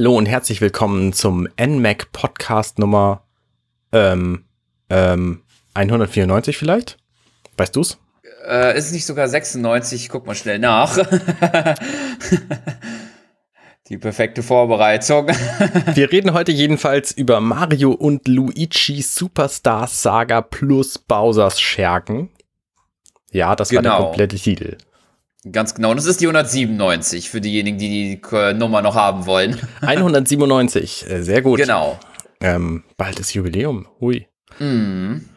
Hallo und herzlich willkommen zum NMAC Podcast Nummer ähm, ähm, 194 vielleicht? Weißt du's? Äh, ist nicht sogar 96? Guck mal schnell nach. Die perfekte Vorbereitung. Wir reden heute jedenfalls über Mario und Luigi Superstar Saga plus Bowsers Schergen. Ja, das genau. war der genau. komplette Titel. Ganz genau. Und das ist die 197 für diejenigen, die die Nummer noch haben wollen. 197, äh, sehr gut. Genau. Ähm, bald ist Jubiläum. Hui. Mhm.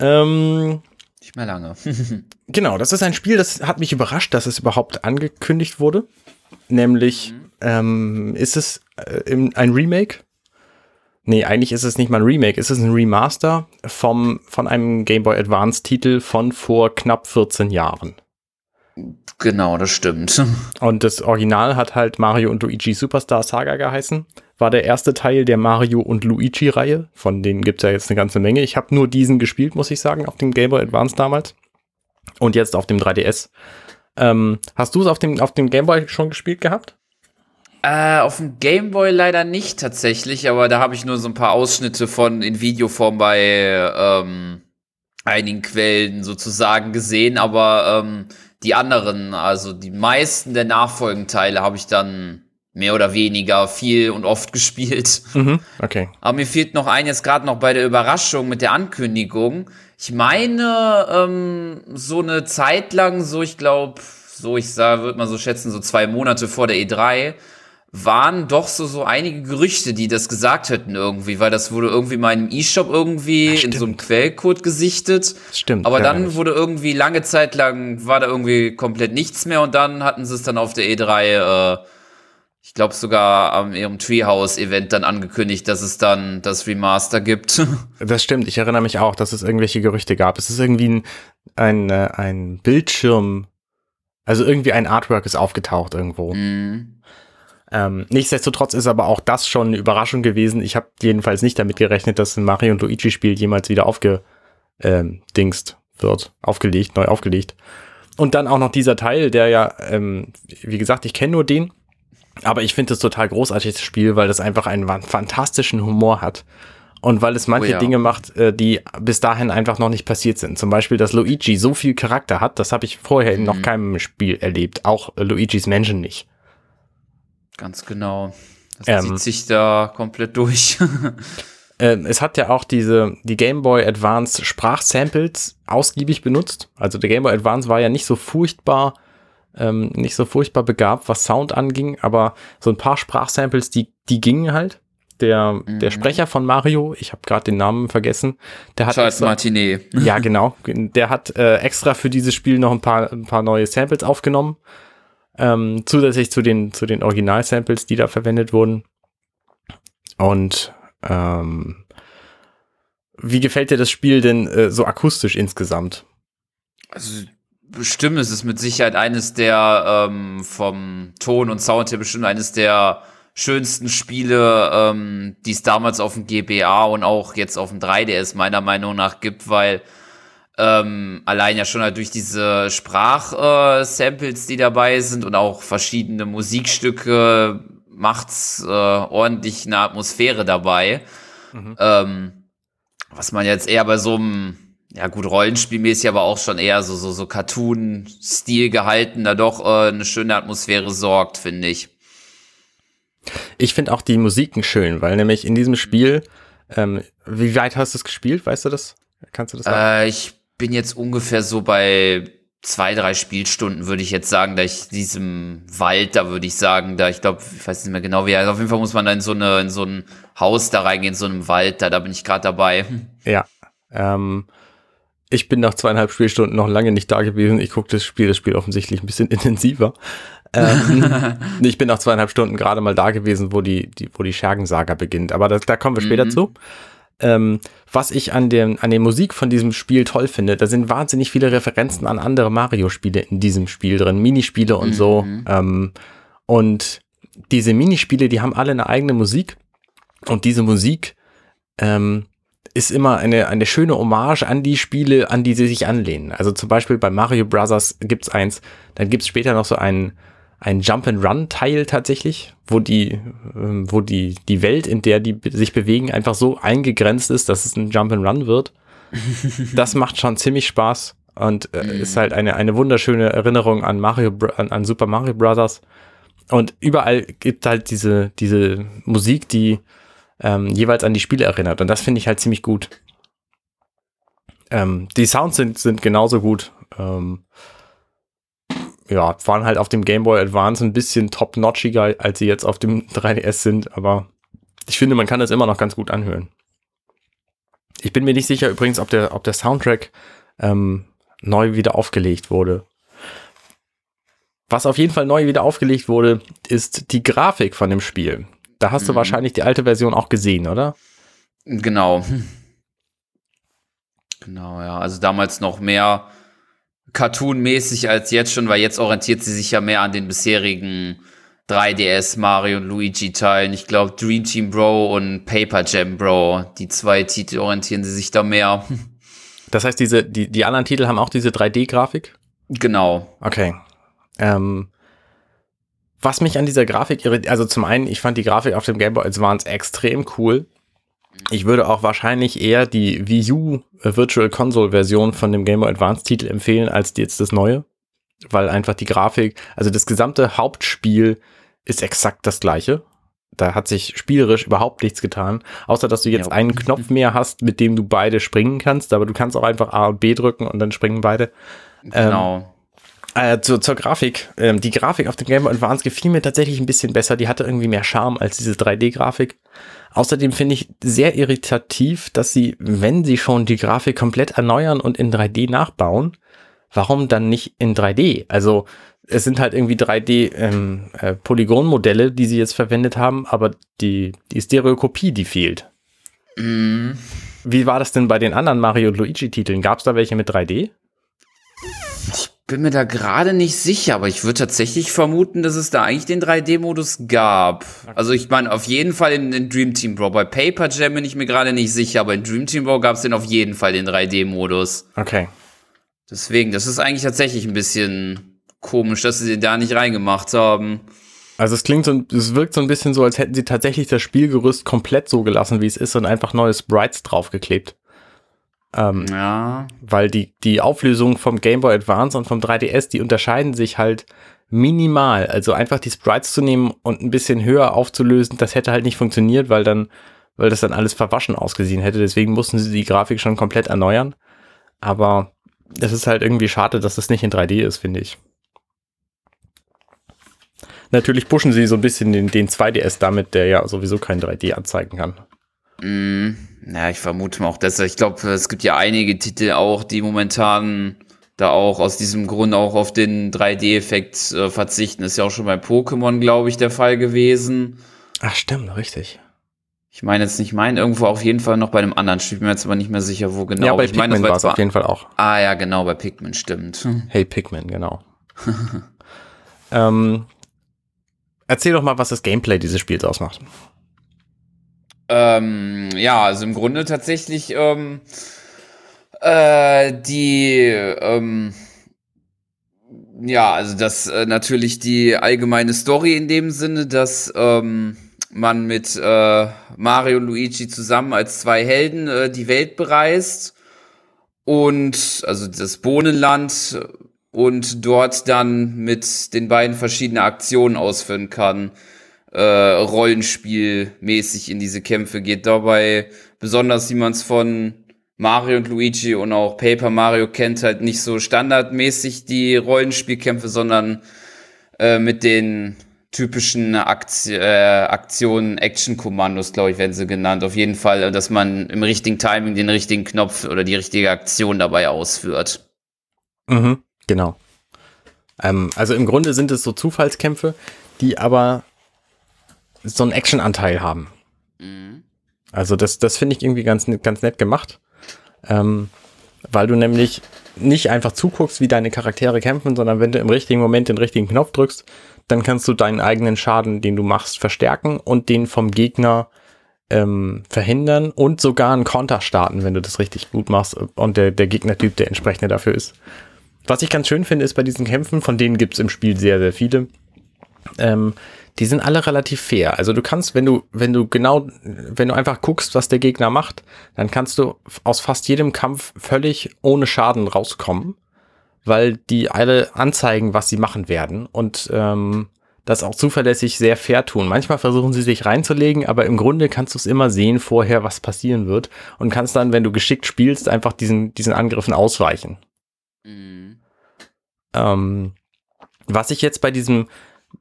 Ähm, Nicht mehr lange. genau, das ist ein Spiel, das hat mich überrascht, dass es überhaupt angekündigt wurde. Nämlich mhm. ähm, ist es äh, ein Remake? Nee, eigentlich ist es nicht mal ein Remake, es ist ein Remaster vom, von einem Game Boy Advance Titel von vor knapp 14 Jahren. Genau, das stimmt. Und das Original hat halt Mario und Luigi Superstar Saga geheißen. War der erste Teil der Mario und Luigi-Reihe. Von denen gibt es ja jetzt eine ganze Menge. Ich habe nur diesen gespielt, muss ich sagen, auf dem Game Boy Advance damals. Und jetzt auf dem 3DS. Ähm, hast du es auf dem, auf dem Game Boy schon gespielt gehabt? Äh, auf dem Game Boy leider nicht tatsächlich, aber da habe ich nur so ein paar Ausschnitte von in Videoform bei ähm, einigen Quellen sozusagen gesehen, aber ähm, die anderen, also die meisten der Nachfolgenteile habe ich dann mehr oder weniger viel und oft gespielt. Mhm, okay. Aber mir fehlt noch ein jetzt gerade noch bei der Überraschung mit der Ankündigung. Ich meine, ähm, so eine Zeit lang, so ich glaube, so ich sah, würde man so schätzen, so zwei Monate vor der E3, waren doch so, so einige Gerüchte, die das gesagt hätten irgendwie, weil das wurde irgendwie mal im E-Shop irgendwie in so einem Quellcode gesichtet. Stimmt. Aber dann wurde irgendwie lange Zeit lang, war da irgendwie komplett nichts mehr und dann hatten sie es dann auf der E3, äh, ich glaube sogar am ihrem Treehouse-Event dann angekündigt, dass es dann das Remaster gibt. Das stimmt, ich erinnere mich auch, dass es irgendwelche Gerüchte gab. Es ist irgendwie ein, ein, äh, ein Bildschirm, also irgendwie ein Artwork ist aufgetaucht irgendwo. Mm. Ähm, nichtsdestotrotz ist aber auch das schon eine Überraschung gewesen. Ich habe jedenfalls nicht damit gerechnet, dass ein Mario und Luigi Spiel jemals wieder aufgedingst ähm, wird, aufgelegt, neu aufgelegt. Und dann auch noch dieser Teil, der ja, ähm, wie gesagt, ich kenne nur den, aber ich finde es total großartig, das Spiel, weil das einfach einen fantastischen Humor hat. Und weil es manche oh ja. Dinge macht, äh, die bis dahin einfach noch nicht passiert sind. Zum Beispiel, dass Luigi so viel Charakter hat, das habe ich vorher mhm. in noch keinem Spiel erlebt. Auch Luigis Menschen nicht. Ganz genau. Das ähm, zieht sich da komplett durch. ähm, es hat ja auch diese, die Game Boy Advance Sprachsamples ausgiebig benutzt. Also der Game Boy Advance war ja nicht so furchtbar, ähm, nicht so furchtbar begabt, was Sound anging, aber so ein paar Sprachsamples, die, die gingen halt. Der, mhm. der Sprecher von Mario, ich habe gerade den Namen vergessen, der hat Charles extra, Martinet. Ja, genau. Der hat äh, extra für dieses Spiel noch ein paar, ein paar neue Samples aufgenommen ähm, zusätzlich zu den, zu den Original-Samples, die da verwendet wurden. Und ähm, wie gefällt dir das Spiel denn äh, so akustisch insgesamt? Also bestimmt ist es mit Sicherheit eines der ähm, vom Ton und Sound her bestimmt eines der schönsten Spiele, ähm, die es damals auf dem GBA und auch jetzt auf dem 3DS meiner Meinung nach gibt, weil ähm, allein ja schon halt durch diese Sprachsamples, äh, die dabei sind und auch verschiedene Musikstücke macht's äh, ordentlich eine Atmosphäre dabei. Mhm. Ähm, was man jetzt eher bei so einem, ja gut, Rollenspielmäßig, aber auch schon eher so, so, so Cartoon-Stil gehalten, da doch äh, eine schöne Atmosphäre sorgt, finde ich. Ich finde auch die Musiken schön, weil nämlich in diesem Spiel, ähm, wie weit hast du es gespielt, weißt du das? Kannst du das sagen? Äh, ich bin jetzt ungefähr so bei zwei, drei Spielstunden, würde ich jetzt sagen, da ich diesem Wald, da würde ich sagen, da ich glaube, ich weiß nicht mehr genau wie, also auf jeden Fall muss man da in so eine, in so ein Haus da reingehen, in so einem Wald, da, da bin ich gerade dabei. Ja. Ähm, ich bin nach zweieinhalb Spielstunden noch lange nicht da gewesen. Ich gucke das Spiel, das Spiel offensichtlich ein bisschen intensiver. ähm, ich bin nach zweieinhalb Stunden gerade mal da gewesen, wo die, die, wo die Schergensaga beginnt. Aber das, da kommen wir später mhm. zu. Ähm, was ich an, dem, an der Musik von diesem Spiel toll finde, da sind wahnsinnig viele Referenzen an andere Mario-Spiele in diesem Spiel drin, Minispiele und mhm. so. Ähm, und diese Minispiele, die haben alle eine eigene Musik. Und diese Musik ähm, ist immer eine, eine schöne Hommage an die Spiele, an die sie sich anlehnen. Also zum Beispiel bei Mario Brothers gibt's eins, dann gibt's später noch so einen, ein Jump-and-Run-Teil tatsächlich, wo die, ähm, wo die, die Welt, in der die sich bewegen, einfach so eingegrenzt ist, dass es ein Jump-and-Run wird. das macht schon ziemlich Spaß und äh, mhm. ist halt eine, eine wunderschöne Erinnerung an Mario, an, an Super Mario Brothers. Und überall gibt halt diese, diese Musik, die ähm, jeweils an die Spiele erinnert. Und das finde ich halt ziemlich gut. Ähm, die Sounds sind, sind genauso gut. Ähm, ja, waren halt auf dem Game Boy Advance ein bisschen top-notchiger, als sie jetzt auf dem 3DS sind, aber ich finde, man kann das immer noch ganz gut anhören. Ich bin mir nicht sicher übrigens, ob der, ob der Soundtrack ähm, neu wieder aufgelegt wurde. Was auf jeden Fall neu wieder aufgelegt wurde, ist die Grafik von dem Spiel. Da hast mhm. du wahrscheinlich die alte Version auch gesehen, oder? Genau. Genau, ja. Also damals noch mehr Cartoon-mäßig als jetzt schon, weil jetzt orientiert sie sich ja mehr an den bisherigen 3DS Mario und Luigi Teilen. Ich glaube Dream Team Bro und Paper Jam Bro, die zwei Titel orientieren sie sich da mehr. Das heißt, diese, die, die anderen Titel haben auch diese 3D-Grafik? Genau. Okay. Ähm, was mich an dieser Grafik irritiert, also zum einen, ich fand die Grafik auf dem Game Boy Advance extrem cool. Ich würde auch wahrscheinlich eher die Wii U Virtual Console Version von dem Game Boy Advance Titel empfehlen als jetzt das neue, weil einfach die Grafik, also das gesamte Hauptspiel ist exakt das gleiche. Da hat sich spielerisch überhaupt nichts getan, außer dass du jetzt ja. einen Knopf mehr hast, mit dem du beide springen kannst, aber du kannst auch einfach A und B drücken und dann springen beide. Genau. Ähm, äh, zur, zur Grafik. Ähm, die Grafik auf dem Game Boy Advance gefiel mir tatsächlich ein bisschen besser. Die hatte irgendwie mehr Charme als diese 3D-Grafik. Außerdem finde ich sehr irritativ, dass sie, wenn sie schon die Grafik komplett erneuern und in 3D nachbauen, warum dann nicht in 3D? Also es sind halt irgendwie 3D ähm, äh, Polygonmodelle, die sie jetzt verwendet haben, aber die, die Stereokopie, die fehlt. Mm. Wie war das denn bei den anderen Mario und Luigi Titeln? Gab es da welche mit 3D? Ich bin mir da gerade nicht sicher, aber ich würde tatsächlich vermuten, dass es da eigentlich den 3D-Modus gab. Also ich meine, auf jeden Fall in, in Dream Team Bro. Bei Paper Jam bin ich mir gerade nicht sicher, aber in Dream Team Bro gab es den auf jeden Fall den 3D-Modus. Okay. Deswegen, das ist eigentlich tatsächlich ein bisschen komisch, dass sie den da nicht reingemacht haben. Also es klingt so, es wirkt so ein bisschen so, als hätten sie tatsächlich das Spielgerüst komplett so gelassen, wie es ist und einfach neue Sprites draufgeklebt. Ähm, ja. Weil die, die Auflösung vom Game Boy Advance und vom 3DS, die unterscheiden sich halt minimal. Also einfach die Sprites zu nehmen und ein bisschen höher aufzulösen, das hätte halt nicht funktioniert, weil dann, weil das dann alles verwaschen ausgesehen hätte. Deswegen mussten sie die Grafik schon komplett erneuern. Aber es ist halt irgendwie schade, dass das nicht in 3D ist, finde ich. Natürlich pushen sie so ein bisschen den, den 2DS damit, der ja sowieso kein 3D anzeigen kann. Mm, ja, ich vermute mal auch das. Ich glaube, es gibt ja einige Titel auch, die momentan da auch aus diesem Grund auch auf den 3D-Effekt äh, verzichten. Ist ja auch schon bei Pokémon, glaube ich, der Fall gewesen. Ach, stimmt, richtig. Ich meine jetzt nicht meinen, irgendwo auf jeden Fall noch bei einem anderen Spiel, bin mir jetzt aber nicht mehr sicher, wo genau. Ja, bei ich Pikmin meine, war es auf jeden Fall auch. Ah ja, genau, bei Pikmin, stimmt. Hey Pikmin, genau. ähm, erzähl doch mal, was das Gameplay dieses Spiels ausmacht. Ähm, ja, also im Grunde tatsächlich ähm, äh, die ähm, ja, also das äh, natürlich die allgemeine Story in dem Sinne, dass ähm, man mit äh, Mario und Luigi zusammen als zwei Helden äh, die Welt bereist und also das Bohnenland und dort dann mit den beiden verschiedene Aktionen ausführen kann äh, Rollenspielmäßig in diese Kämpfe geht. Dabei besonders, wie man es von Mario und Luigi und auch Paper Mario kennt, halt nicht so standardmäßig die Rollenspielkämpfe, sondern äh, mit den typischen Akti äh, Aktionen, Action-Kommandos, glaube ich, werden sie genannt. Auf jeden Fall, dass man im richtigen Timing den richtigen Knopf oder die richtige Aktion dabei ausführt. Mhm, genau. Ähm, also im Grunde sind es so Zufallskämpfe, die aber so einen Action-Anteil haben. Mhm. Also das, das finde ich irgendwie ganz, ganz nett gemacht. Ähm, weil du nämlich nicht einfach zuguckst, wie deine Charaktere kämpfen, sondern wenn du im richtigen Moment den richtigen Knopf drückst, dann kannst du deinen eigenen Schaden, den du machst, verstärken und den vom Gegner ähm, verhindern und sogar einen Konter starten, wenn du das richtig gut machst und der, der Gegnertyp der entsprechende dafür ist. Was ich ganz schön finde, ist bei diesen Kämpfen, von denen gibt es im Spiel sehr, sehr viele, ähm, die sind alle relativ fair. Also du kannst, wenn du, wenn du genau, wenn du einfach guckst, was der Gegner macht, dann kannst du aus fast jedem Kampf völlig ohne Schaden rauskommen, weil die alle anzeigen, was sie machen werden und ähm, das auch zuverlässig sehr fair tun. Manchmal versuchen sie sich reinzulegen, aber im Grunde kannst du es immer sehen vorher, was passieren wird und kannst dann, wenn du geschickt spielst, einfach diesen, diesen Angriffen ausweichen. Mhm. Ähm, was ich jetzt bei diesem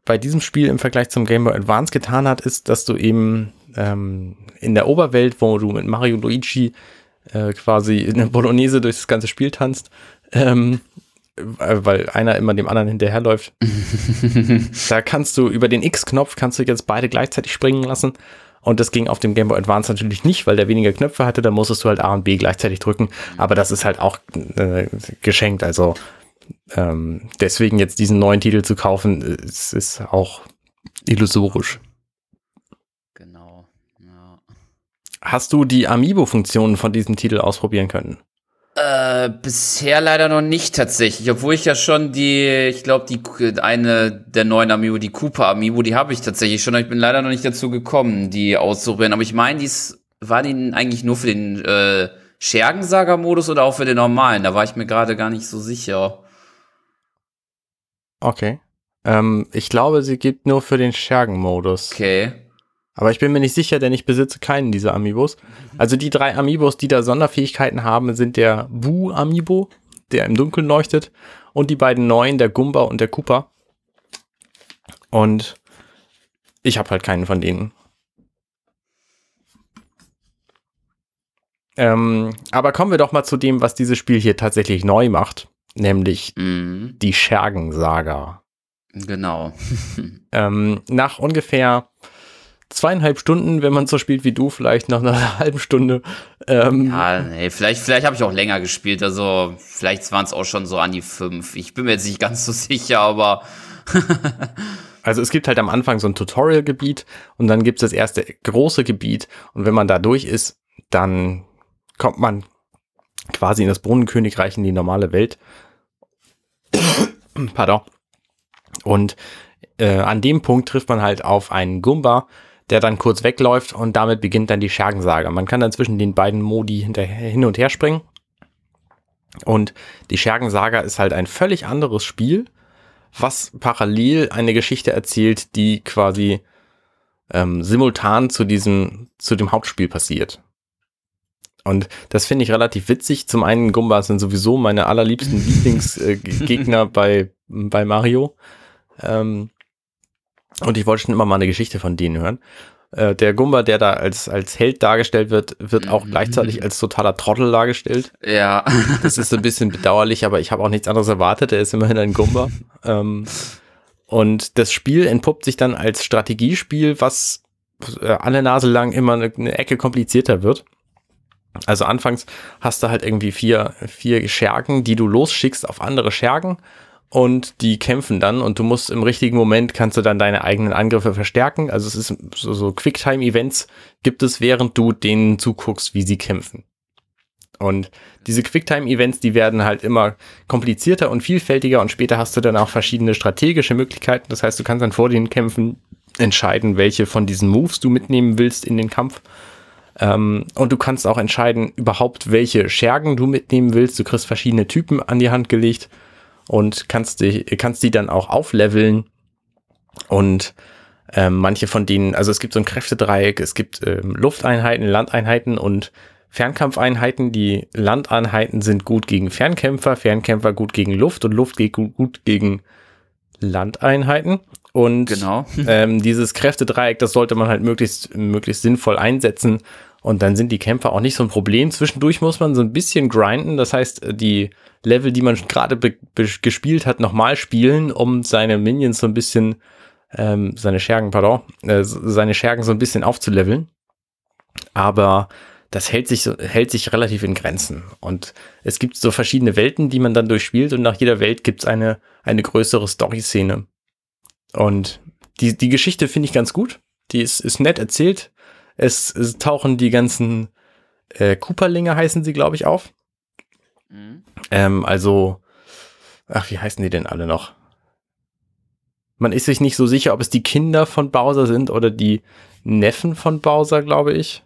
bei diesem Spiel im Vergleich zum Game Boy Advance getan hat, ist, dass du eben ähm, in der Oberwelt, wo du mit Mario Luigi äh, quasi in der Bolognese durch das ganze Spiel tanzt, ähm, weil einer immer dem anderen hinterherläuft. da kannst du über den X-Knopf kannst du jetzt beide gleichzeitig springen lassen. Und das ging auf dem Game Boy Advance natürlich nicht, weil der weniger Knöpfe hatte. Da musstest du halt A und B gleichzeitig drücken. Aber das ist halt auch äh, geschenkt. Also ähm, deswegen jetzt diesen neuen Titel zu kaufen, ist, ist auch illusorisch. Genau. Ja. Hast du die Amiibo-Funktionen von diesem Titel ausprobieren können? Äh, bisher leider noch nicht tatsächlich, obwohl ich ja schon die, ich glaube, die eine der neuen Amiibo, die Cooper Amiibo, die habe ich tatsächlich schon. Ich bin leider noch nicht dazu gekommen, die auszuprobieren. Aber ich meine, dies war die eigentlich nur für den äh, Schergen-Saga-Modus oder auch für den normalen? Da war ich mir gerade gar nicht so sicher. Okay. Ähm, ich glaube, sie gibt nur für den Schergen-Modus. Okay. Aber ich bin mir nicht sicher, denn ich besitze keinen dieser Amiibos. Also die drei Amiibos, die da Sonderfähigkeiten haben, sind der Bu Amiibo, der im Dunkeln leuchtet, und die beiden neuen, der Gumba und der Koopa. Und ich habe halt keinen von denen. Ähm, aber kommen wir doch mal zu dem, was dieses Spiel hier tatsächlich neu macht nämlich mhm. die Schergen-Saga. Genau. ähm, nach ungefähr zweieinhalb Stunden, wenn man so spielt wie du, vielleicht nach einer halben Stunde. Ähm, ja, nee, vielleicht, vielleicht habe ich auch länger gespielt. Also vielleicht waren es auch schon so an die fünf. Ich bin mir jetzt nicht ganz so sicher, aber. also es gibt halt am Anfang so ein Tutorial-Gebiet und dann gibt es das erste große Gebiet. Und wenn man da durch ist, dann kommt man quasi in das Brunnenkönigreich in die normale Welt. Pardon. Und äh, an dem Punkt trifft man halt auf einen Gumba, der dann kurz wegläuft und damit beginnt dann die Schergensaga. Man kann dann zwischen den beiden Modi hin und her springen. Und die Schergensaga ist halt ein völlig anderes Spiel, was parallel eine Geschichte erzählt, die quasi ähm, simultan zu diesem, zu dem Hauptspiel passiert. Und das finde ich relativ witzig. Zum einen, Gumbas sind sowieso meine allerliebsten Lieblingsgegner äh, bei, bei Mario. Ähm, und ich wollte schon immer mal eine Geschichte von denen hören. Äh, der Gumba, der da als, als Held dargestellt wird, wird auch mhm. gleichzeitig als totaler Trottel dargestellt. Ja. Das ist ein bisschen bedauerlich, aber ich habe auch nichts anderes erwartet. Er ist immerhin ein Gumba. Ähm, und das Spiel entpuppt sich dann als Strategiespiel, was äh, alle Nase lang immer eine, eine Ecke komplizierter wird. Also anfangs hast du halt irgendwie vier, vier Schergen, die du losschickst auf andere Schergen und die kämpfen dann und du musst im richtigen Moment kannst du dann deine eigenen Angriffe verstärken. Also es ist so, so Quicktime-Events gibt es, während du denen zuguckst, wie sie kämpfen. Und diese Quicktime-Events, die werden halt immer komplizierter und vielfältiger und später hast du dann auch verschiedene strategische Möglichkeiten. Das heißt, du kannst dann vor den Kämpfen entscheiden, welche von diesen Moves du mitnehmen willst in den Kampf ähm, und du kannst auch entscheiden, überhaupt welche Schergen du mitnehmen willst. Du kriegst verschiedene Typen an die Hand gelegt und kannst die, kannst die dann auch aufleveln. Und ähm, manche von denen, also es gibt so ein Kräftedreieck, es gibt ähm, Lufteinheiten, Landeinheiten und Fernkampfeinheiten. Die Landeinheiten sind gut gegen Fernkämpfer, Fernkämpfer gut gegen Luft und Luft geht gut gegen Landeinheiten. Und genau. ähm, dieses Kräftedreieck, das sollte man halt möglichst, möglichst sinnvoll einsetzen, und dann sind die Kämpfer auch nicht so ein Problem. Zwischendurch muss man so ein bisschen grinden. Das heißt, die Level, die man gerade gespielt hat, nochmal spielen, um seine Minions so ein bisschen, ähm, seine Schergen, pardon, äh, seine Schergen so ein bisschen aufzuleveln. Aber das hält sich, so, hält sich relativ in Grenzen. Und es gibt so verschiedene Welten, die man dann durchspielt und nach jeder Welt gibt es eine, eine größere Story-Szene. Und die, die Geschichte finde ich ganz gut. Die ist, ist nett erzählt. Es, es tauchen die ganzen äh, Cooperlinge heißen sie, glaube ich, auf. Mhm. Ähm, also, ach, wie heißen die denn alle noch? Man ist sich nicht so sicher, ob es die Kinder von Bowser sind oder die Neffen von Bowser, glaube ich.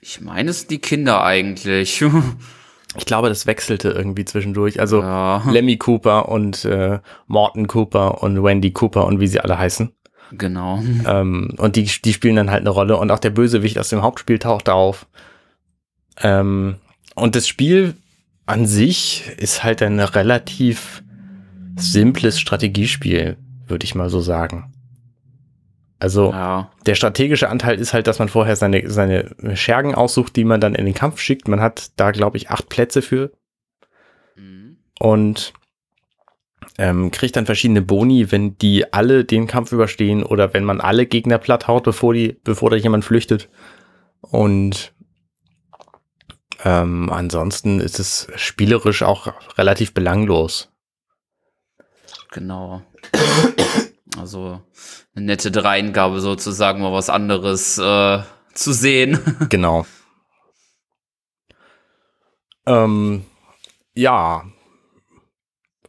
Ich meine, es sind die Kinder eigentlich. ich glaube, das wechselte irgendwie zwischendurch. Also ja. Lemmy Cooper und äh, Morton Cooper und Wendy Cooper und wie sie alle heißen. Genau. Ähm, und die, die spielen dann halt eine Rolle. Und auch der Bösewicht aus dem Hauptspiel taucht auf. Ähm, und das Spiel an sich ist halt ein relativ simples Strategiespiel, würde ich mal so sagen. Also ja. der strategische Anteil ist halt, dass man vorher seine, seine Schergen aussucht, die man dann in den Kampf schickt. Man hat da, glaube ich, acht Plätze für. Mhm. Und ähm, kriegt dann verschiedene Boni, wenn die alle den Kampf überstehen oder wenn man alle Gegner platt haut, bevor, die, bevor da jemand flüchtet. Und ähm, ansonsten ist es spielerisch auch relativ belanglos. Genau. Also eine nette Dreingabe sozusagen, mal was anderes äh, zu sehen. Genau. Ähm, ja.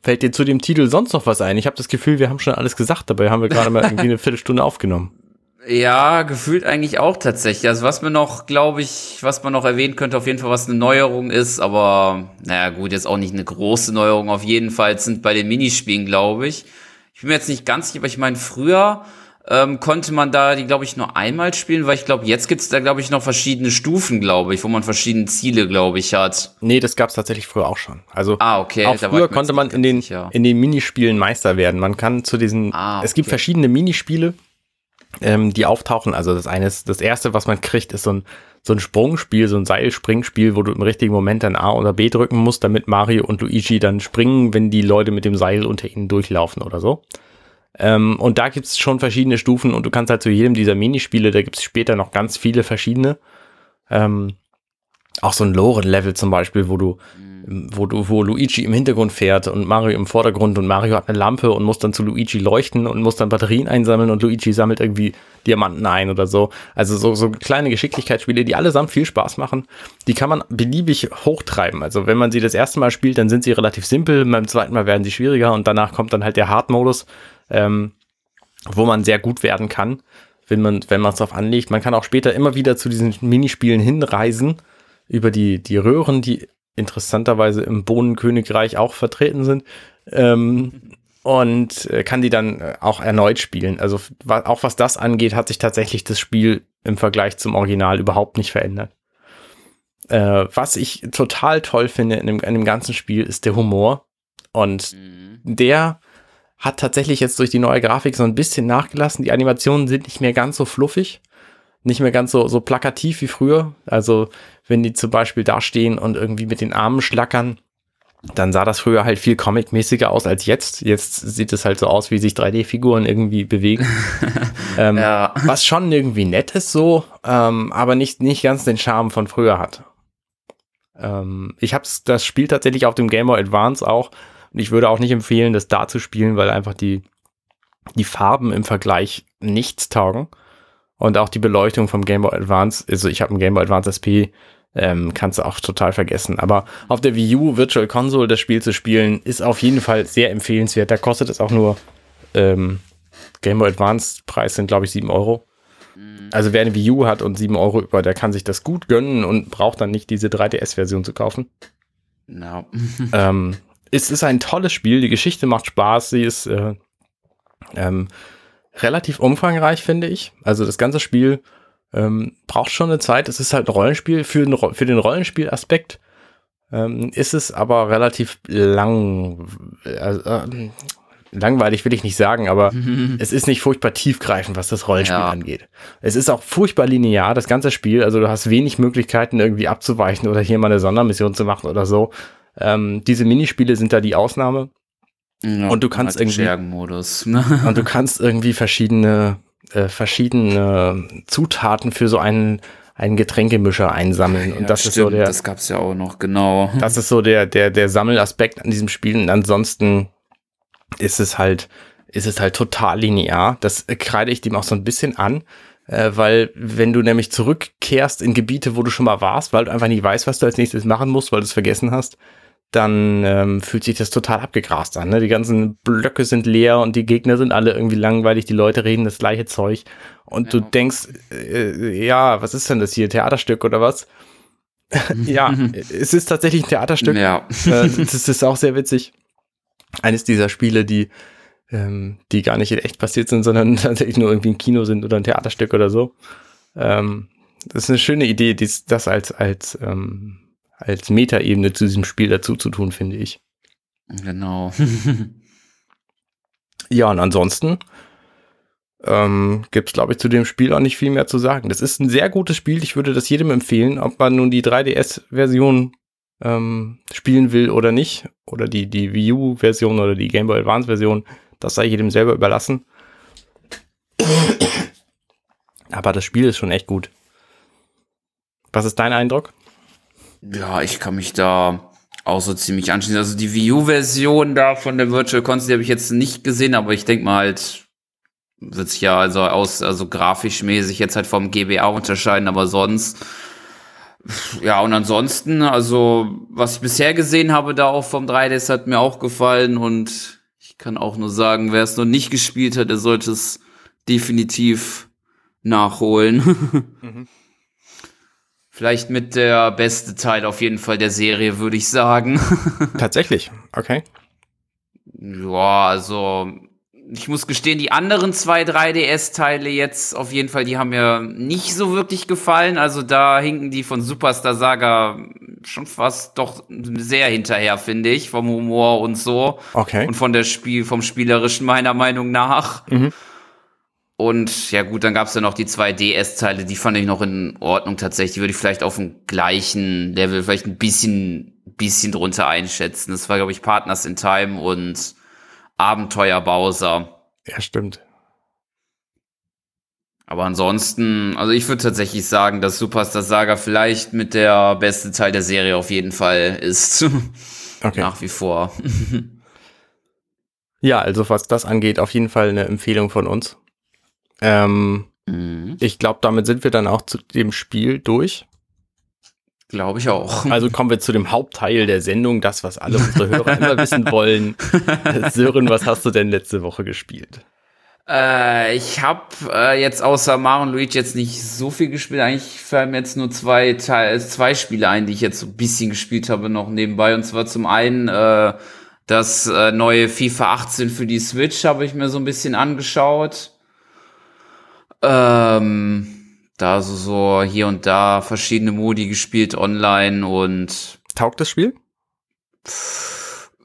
Fällt dir zu dem Titel sonst noch was ein? Ich habe das Gefühl, wir haben schon alles gesagt, dabei haben wir gerade mal irgendwie eine Viertelstunde aufgenommen. Ja, gefühlt eigentlich auch tatsächlich. Also was mir noch, glaube ich, was man noch erwähnen könnte, auf jeden Fall, was eine Neuerung ist, aber naja gut, jetzt auch nicht eine große Neuerung. Auf jeden Fall sind bei den Minispielen, glaube ich. Ich bin mir jetzt nicht ganz sicher, aber ich meine, früher ähm, konnte man da die, glaube ich, nur einmal spielen, weil ich glaube, jetzt gibt's da, glaube ich, noch verschiedene Stufen, glaube ich, wo man verschiedene Ziele, glaube ich, hat. Nee, das gab's tatsächlich früher auch schon. Also ah, okay. auch früher konnte man in den, in den Minispielen Meister werden. Man kann zu diesen, ah, okay. es gibt verschiedene Minispiele, ähm, die auftauchen. Also das eine ist, das erste, was man kriegt, ist so ein, so ein Sprungspiel, so ein Seilspringspiel, wo du im richtigen Moment dann A oder B drücken musst, damit Mario und Luigi dann springen, wenn die Leute mit dem Seil unter ihnen durchlaufen oder so. Ähm, und da gibt es schon verschiedene Stufen und du kannst halt zu jedem dieser Minispiele, da gibt es später noch ganz viele verschiedene. Ähm, auch so ein Loren-Level zum Beispiel, wo du wo du, wo Luigi im Hintergrund fährt und Mario im Vordergrund und Mario hat eine Lampe und muss dann zu Luigi leuchten und muss dann Batterien einsammeln und Luigi sammelt irgendwie Diamanten ein oder so. Also so, so kleine Geschicklichkeitsspiele, die allesamt viel Spaß machen. Die kann man beliebig hochtreiben. Also wenn man sie das erste Mal spielt, dann sind sie relativ simpel. Beim zweiten Mal werden sie schwieriger und danach kommt dann halt der Hard-Modus, ähm, wo man sehr gut werden kann, wenn man wenn man es drauf anlegt. Man kann auch später immer wieder zu diesen Minispielen hinreisen über die, die Röhren, die interessanterweise im Bohnenkönigreich auch vertreten sind. Ähm, und äh, kann die dann äh, auch erneut spielen. Also auch was das angeht, hat sich tatsächlich das Spiel im Vergleich zum Original überhaupt nicht verändert. Äh, was ich total toll finde in dem, in dem ganzen Spiel ist der Humor. Und mhm. der hat tatsächlich jetzt durch die neue Grafik so ein bisschen nachgelassen. Die Animationen sind nicht mehr ganz so fluffig nicht mehr ganz so, so plakativ wie früher. Also wenn die zum Beispiel da stehen und irgendwie mit den Armen schlackern, dann sah das früher halt viel comic-mäßiger aus als jetzt. Jetzt sieht es halt so aus, wie sich 3D-Figuren irgendwie bewegen. ähm, ja. Was schon irgendwie nett ist so, ähm, aber nicht, nicht ganz den Charme von früher hat. Ähm, ich habe das Spiel tatsächlich auf dem Game Boy Advance auch und ich würde auch nicht empfehlen, das da zu spielen, weil einfach die, die Farben im Vergleich nichts taugen. Und auch die Beleuchtung vom Game Boy Advance, also ich habe einen Game Boy Advance SP, ähm, kannst du auch total vergessen. Aber auf der Wii U Virtual Console das Spiel zu spielen, ist auf jeden Fall sehr empfehlenswert. Da kostet es auch nur ähm, Game Boy Advance Preis sind, glaube ich, 7 Euro. Mhm. Also wer eine Wii U hat und 7 Euro über, der kann sich das gut gönnen und braucht dann nicht diese 3DS-Version zu kaufen. No. ähm, es ist ein tolles Spiel, die Geschichte macht Spaß, sie ist äh, ähm, relativ umfangreich, finde ich. Also das ganze Spiel ähm, braucht schon eine Zeit. Es ist halt ein Rollenspiel. Für den, für den Rollenspielaspekt ähm, ist es aber relativ lang. Äh, langweilig will ich nicht sagen, aber es ist nicht furchtbar tiefgreifend, was das Rollenspiel ja. angeht. Es ist auch furchtbar linear, das ganze Spiel. Also du hast wenig Möglichkeiten, irgendwie abzuweichen oder hier mal eine Sondermission zu machen oder so. Ähm, diese Minispiele sind da die Ausnahme. Ja, und du kannst irgendwie und du kannst irgendwie verschiedene äh, verschiedene Zutaten für so einen einen Getränkemischer einsammeln. Und ja, das stimmt, ist so der das gab's ja auch noch genau. Das ist so der der der Sammelaspekt an diesem Spiel. Und ansonsten ist es halt ist es halt total linear. Das kreide ich dem auch so ein bisschen an äh, weil wenn du nämlich zurückkehrst in Gebiete wo du schon mal warst weil du einfach nicht weißt was du als nächstes machen musst weil du es vergessen hast dann ähm, fühlt sich das total abgegrast an. Ne? Die ganzen Blöcke sind leer und die Gegner sind alle irgendwie langweilig, die Leute reden das gleiche Zeug. Und ja. du denkst, äh, ja, was ist denn das hier, Theaterstück oder was? ja, es ist tatsächlich ein Theaterstück. Ja. äh, das ist auch sehr witzig. Eines dieser Spiele, die, ähm, die gar nicht in echt passiert sind, sondern tatsächlich nur irgendwie ein Kino sind oder ein Theaterstück oder so. Ähm, das ist eine schöne Idee, dies, das als, als, ähm, als Metaebene zu diesem Spiel dazu zu tun, finde ich. Genau. ja, und ansonsten ähm, gibt es, glaube ich, zu dem Spiel auch nicht viel mehr zu sagen. Das ist ein sehr gutes Spiel. Ich würde das jedem empfehlen, ob man nun die 3DS-Version ähm, spielen will oder nicht. Oder die, die Wii U-Version oder die Game Boy Advance-Version. Das sei jedem selber überlassen. Aber das Spiel ist schon echt gut. Was ist dein Eindruck? Ja, ich kann mich da auch so ziemlich anschließen. Also die Wii U-Version da von der Virtual Console habe ich jetzt nicht gesehen, aber ich denke mal halt, wird sich ja also aus, also grafisch mäßig jetzt halt vom GBA unterscheiden, aber sonst, ja, und ansonsten, also, was ich bisher gesehen habe da auch vom 3DS hat mir auch gefallen und ich kann auch nur sagen, wer es noch nicht gespielt hat, der sollte es definitiv nachholen. mhm. Vielleicht mit der beste Teil auf jeden Fall der Serie, würde ich sagen. Tatsächlich, okay. Ja, also ich muss gestehen, die anderen zwei 3DS-Teile jetzt auf jeden Fall, die haben mir nicht so wirklich gefallen. Also da hinken die von Superstar Saga schon fast doch sehr hinterher, finde ich, vom Humor und so. Okay. Und von der Spiel, vom Spielerischen meiner Meinung nach. Mhm. Und ja gut, dann gab es ja noch die zwei DS-Teile, die fand ich noch in Ordnung tatsächlich. Die würde ich vielleicht auf dem gleichen Level, vielleicht ein bisschen, bisschen drunter einschätzen. Das war, glaube ich, Partners in Time und Abenteuer Bowser. Ja, stimmt. Aber ansonsten, also ich würde tatsächlich sagen, dass Superstar Saga vielleicht mit der beste Teil der Serie auf jeden Fall ist. Okay. Nach wie vor. ja, also was das angeht, auf jeden Fall eine Empfehlung von uns. Ähm, mhm. Ich glaube, damit sind wir dann auch zu dem Spiel durch. Glaube ich auch. Also kommen wir zu dem Hauptteil der Sendung, das, was alle unsere Hörer immer wissen wollen. Sören, was hast du denn letzte Woche gespielt? Äh, ich habe äh, jetzt außer Mario Luigi jetzt nicht so viel gespielt. Eigentlich fallen mir jetzt nur zwei, Teil, zwei Spiele ein, die ich jetzt so ein bisschen gespielt habe noch nebenbei. Und zwar zum einen äh, das äh, neue FIFA 18 für die Switch habe ich mir so ein bisschen angeschaut. Ähm, da so, so hier und da verschiedene Modi gespielt online und. Taugt das Spiel?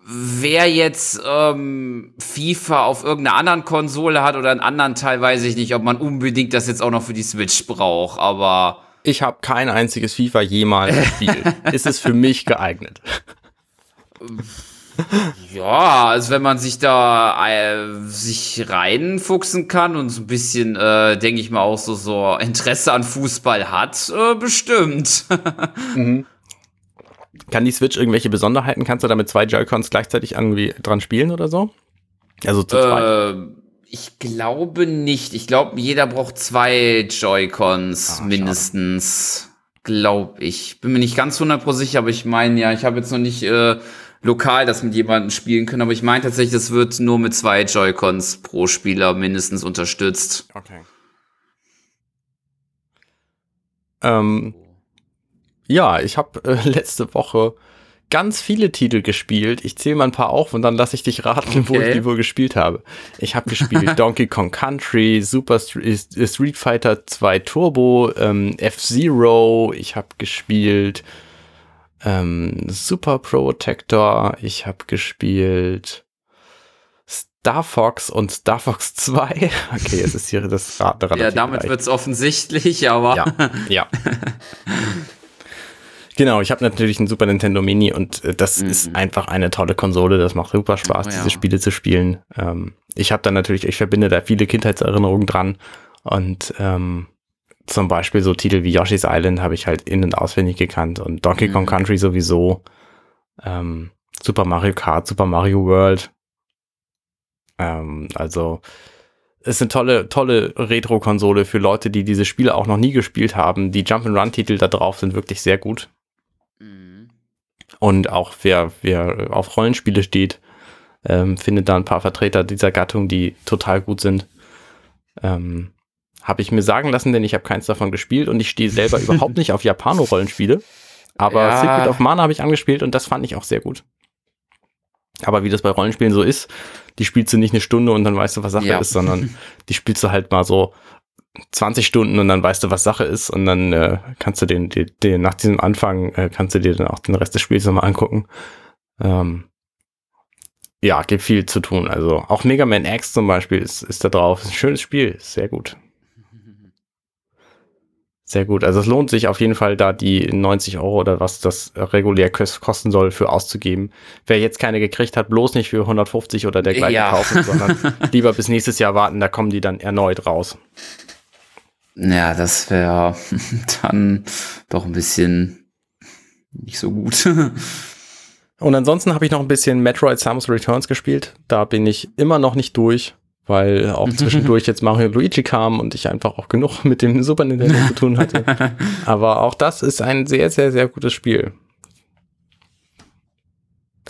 Wer jetzt ähm, FIFA auf irgendeiner anderen Konsole hat oder einen anderen Teil, weiß ich nicht, ob man unbedingt das jetzt auch noch für die Switch braucht, aber. Ich habe kein einziges FIFA jemals gespielt. Ist es für mich geeignet? Ja, also wenn man sich da äh, sich reinfuchsen kann und so ein bisschen, äh, denke ich mal, auch so, so Interesse an Fußball hat, äh, bestimmt. mhm. Kann die Switch irgendwelche Besonderheiten? Kannst du da mit zwei Joy-Cons gleichzeitig irgendwie dran spielen oder so? Also zu zweit? Äh, ich glaube nicht. Ich glaube, jeder braucht zwei Joy-Cons ah, mindestens. Glaube ich. Bin mir nicht ganz 100% sicher, aber ich meine ja, ich habe jetzt noch nicht äh, lokal das mit jemandem spielen können, aber ich meine tatsächlich, das wird nur mit zwei Joy-Cons pro Spieler mindestens unterstützt. Okay. Ähm, ja, ich habe äh, letzte Woche ganz viele Titel gespielt. Ich zähle mal ein paar auf und dann lasse ich dich raten, okay. wo ich die wohl gespielt habe. Ich habe gespielt Donkey Kong Country, Super Street Fighter 2 Turbo, ähm, F-Zero. Ich habe gespielt ähm, Super Protector, ich habe gespielt Star Fox und Star Fox 2. Okay, jetzt ist hier das Rad Ja, damit wird es offensichtlich, aber. Ja, ja. Genau, ich habe natürlich ein Super Nintendo Mini und äh, das mhm. ist einfach eine tolle Konsole. Das macht super Spaß, oh, ja. diese Spiele zu spielen. Ähm, ich habe dann natürlich, ich verbinde da viele Kindheitserinnerungen dran und ähm, zum Beispiel so Titel wie Yoshi's Island habe ich halt in- und auswendig gekannt und Donkey Kong mhm. Country sowieso. Ähm, Super Mario Kart, Super Mario World. Ähm, also es ist eine tolle, tolle Retro-Konsole für Leute, die diese Spiele auch noch nie gespielt haben. Die Jump-and-Run-Titel da drauf sind wirklich sehr gut. Mhm. Und auch wer, wer auf Rollenspiele steht, ähm, findet da ein paar Vertreter dieser Gattung, die total gut sind. Ähm, habe ich mir sagen lassen, denn ich habe keins davon gespielt und ich stehe selber überhaupt nicht auf Japano-Rollenspiele. Aber Ja. Secret of Mana habe ich angespielt und das fand ich auch sehr gut. Aber wie das bei Rollenspielen so ist, die spielst du nicht eine Stunde und dann weißt du, was Sache Ja. ist, sondern die spielst du halt mal so 20 Stunden und dann weißt du, was Sache ist und dann äh, kannst du den, den, den nach diesem Anfang äh, kannst du dir dann auch den Rest des Spiels nochmal angucken. Ähm, ja, gibt viel zu tun. Also auch Mega Man X zum Beispiel ist, ist da drauf. Ist ein schönes Spiel, sehr gut. Sehr gut. Also es lohnt sich auf jeden Fall, da die 90 Euro oder was das regulär kos- kosten soll, für auszugeben. Wer jetzt keine gekriegt hat, bloß nicht für 150 oder dergleichen Ja. kaufen, sondern lieber bis nächstes Jahr warten, da kommen die dann erneut raus. Ja, das wäre dann doch ein bisschen nicht so gut. Und ansonsten habe ich noch ein bisschen Metroid Samus Returns gespielt. Da bin ich immer noch nicht durch, weil auch zwischendurch jetzt Mario und Luigi kam und ich einfach auch genug mit dem Super Nintendo zu tun hatte. Aber auch das ist ein sehr, sehr, sehr gutes Spiel.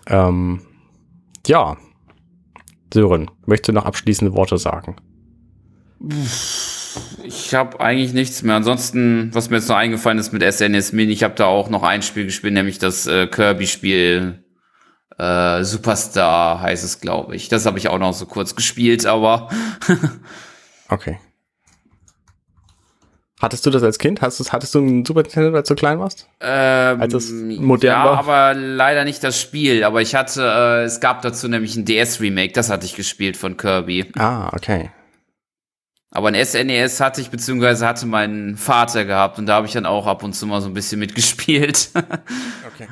Ähm, ja. Sören, möchtest du noch abschließende Worte sagen? Ich habe eigentlich nichts mehr. Ansonsten, was mir jetzt noch eingefallen ist mit SNES Mini, ich habe da auch noch ein Spiel gespielt, nämlich das äh, Kirby-Spiel äh, Superstar heißt es, glaube ich. Das habe ich auch noch so kurz gespielt, aber Okay. Hattest du das als Kind? Du, hattest du einen Super Nintendo, als du klein warst? ähm, Als es modern ja, war? aber leider nicht das Spiel. Aber ich hatte, äh, es gab dazu nämlich ein DS-Remake, das hatte ich gespielt von Kirby. Ah, okay. Aber ein SNES hatte ich, beziehungsweise hatte mein Vater gehabt und da habe ich dann auch ab und zu mal so ein bisschen mitgespielt. okay.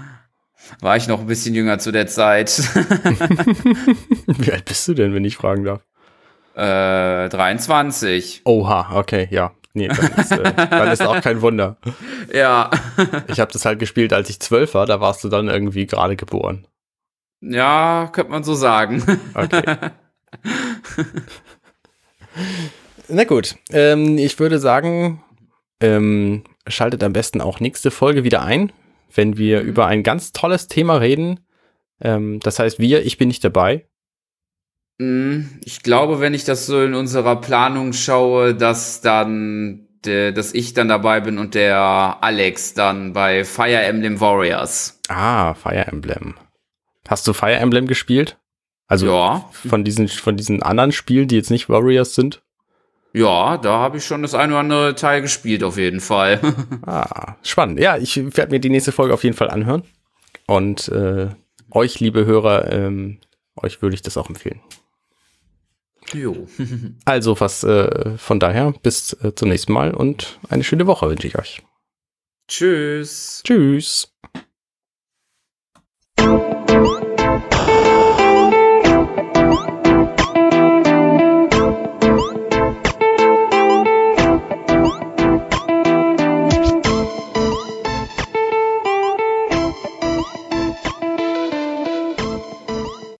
War ich noch ein bisschen jünger zu der Zeit. Wie alt bist du denn, wenn ich fragen darf? äh, 23. Oha, okay, ja. Nee, dann ist, äh, dann ist auch kein Wunder. Ja. Ich habe das halt gespielt, als ich zwölf war, da warst du dann irgendwie gerade geboren. Ja, könnte man so sagen. Okay. Na gut, ähm, ich würde sagen, ähm, schaltet am besten auch nächste Folge wieder ein, wenn wir über ein ganz tolles Thema reden. Ähm, das heißt, wir, ich bin nicht dabei. Mm, Ich glaube, wenn ich das so in unserer Planung schaue, dass dann, dass ich dann dabei bin und der Alex dann bei Fire Emblem Warriors. Ah, Fire Emblem. Hast du Fire Emblem gespielt? Also Ja. von diesen, von diesen anderen Spielen, die jetzt nicht Warriors sind? Ja, da habe ich schon das eine oder andere Teil gespielt, auf jeden Fall. Ah, spannend. Ja, ich werde mir die nächste Folge auf jeden Fall anhören. Und äh, euch, liebe Hörer, ähm, euch würde ich das auch empfehlen. jo. Also, was äh, von daher, bis äh, zum nächsten Mal und eine schöne Woche wünsche ich euch. Tschüss. Tschüss.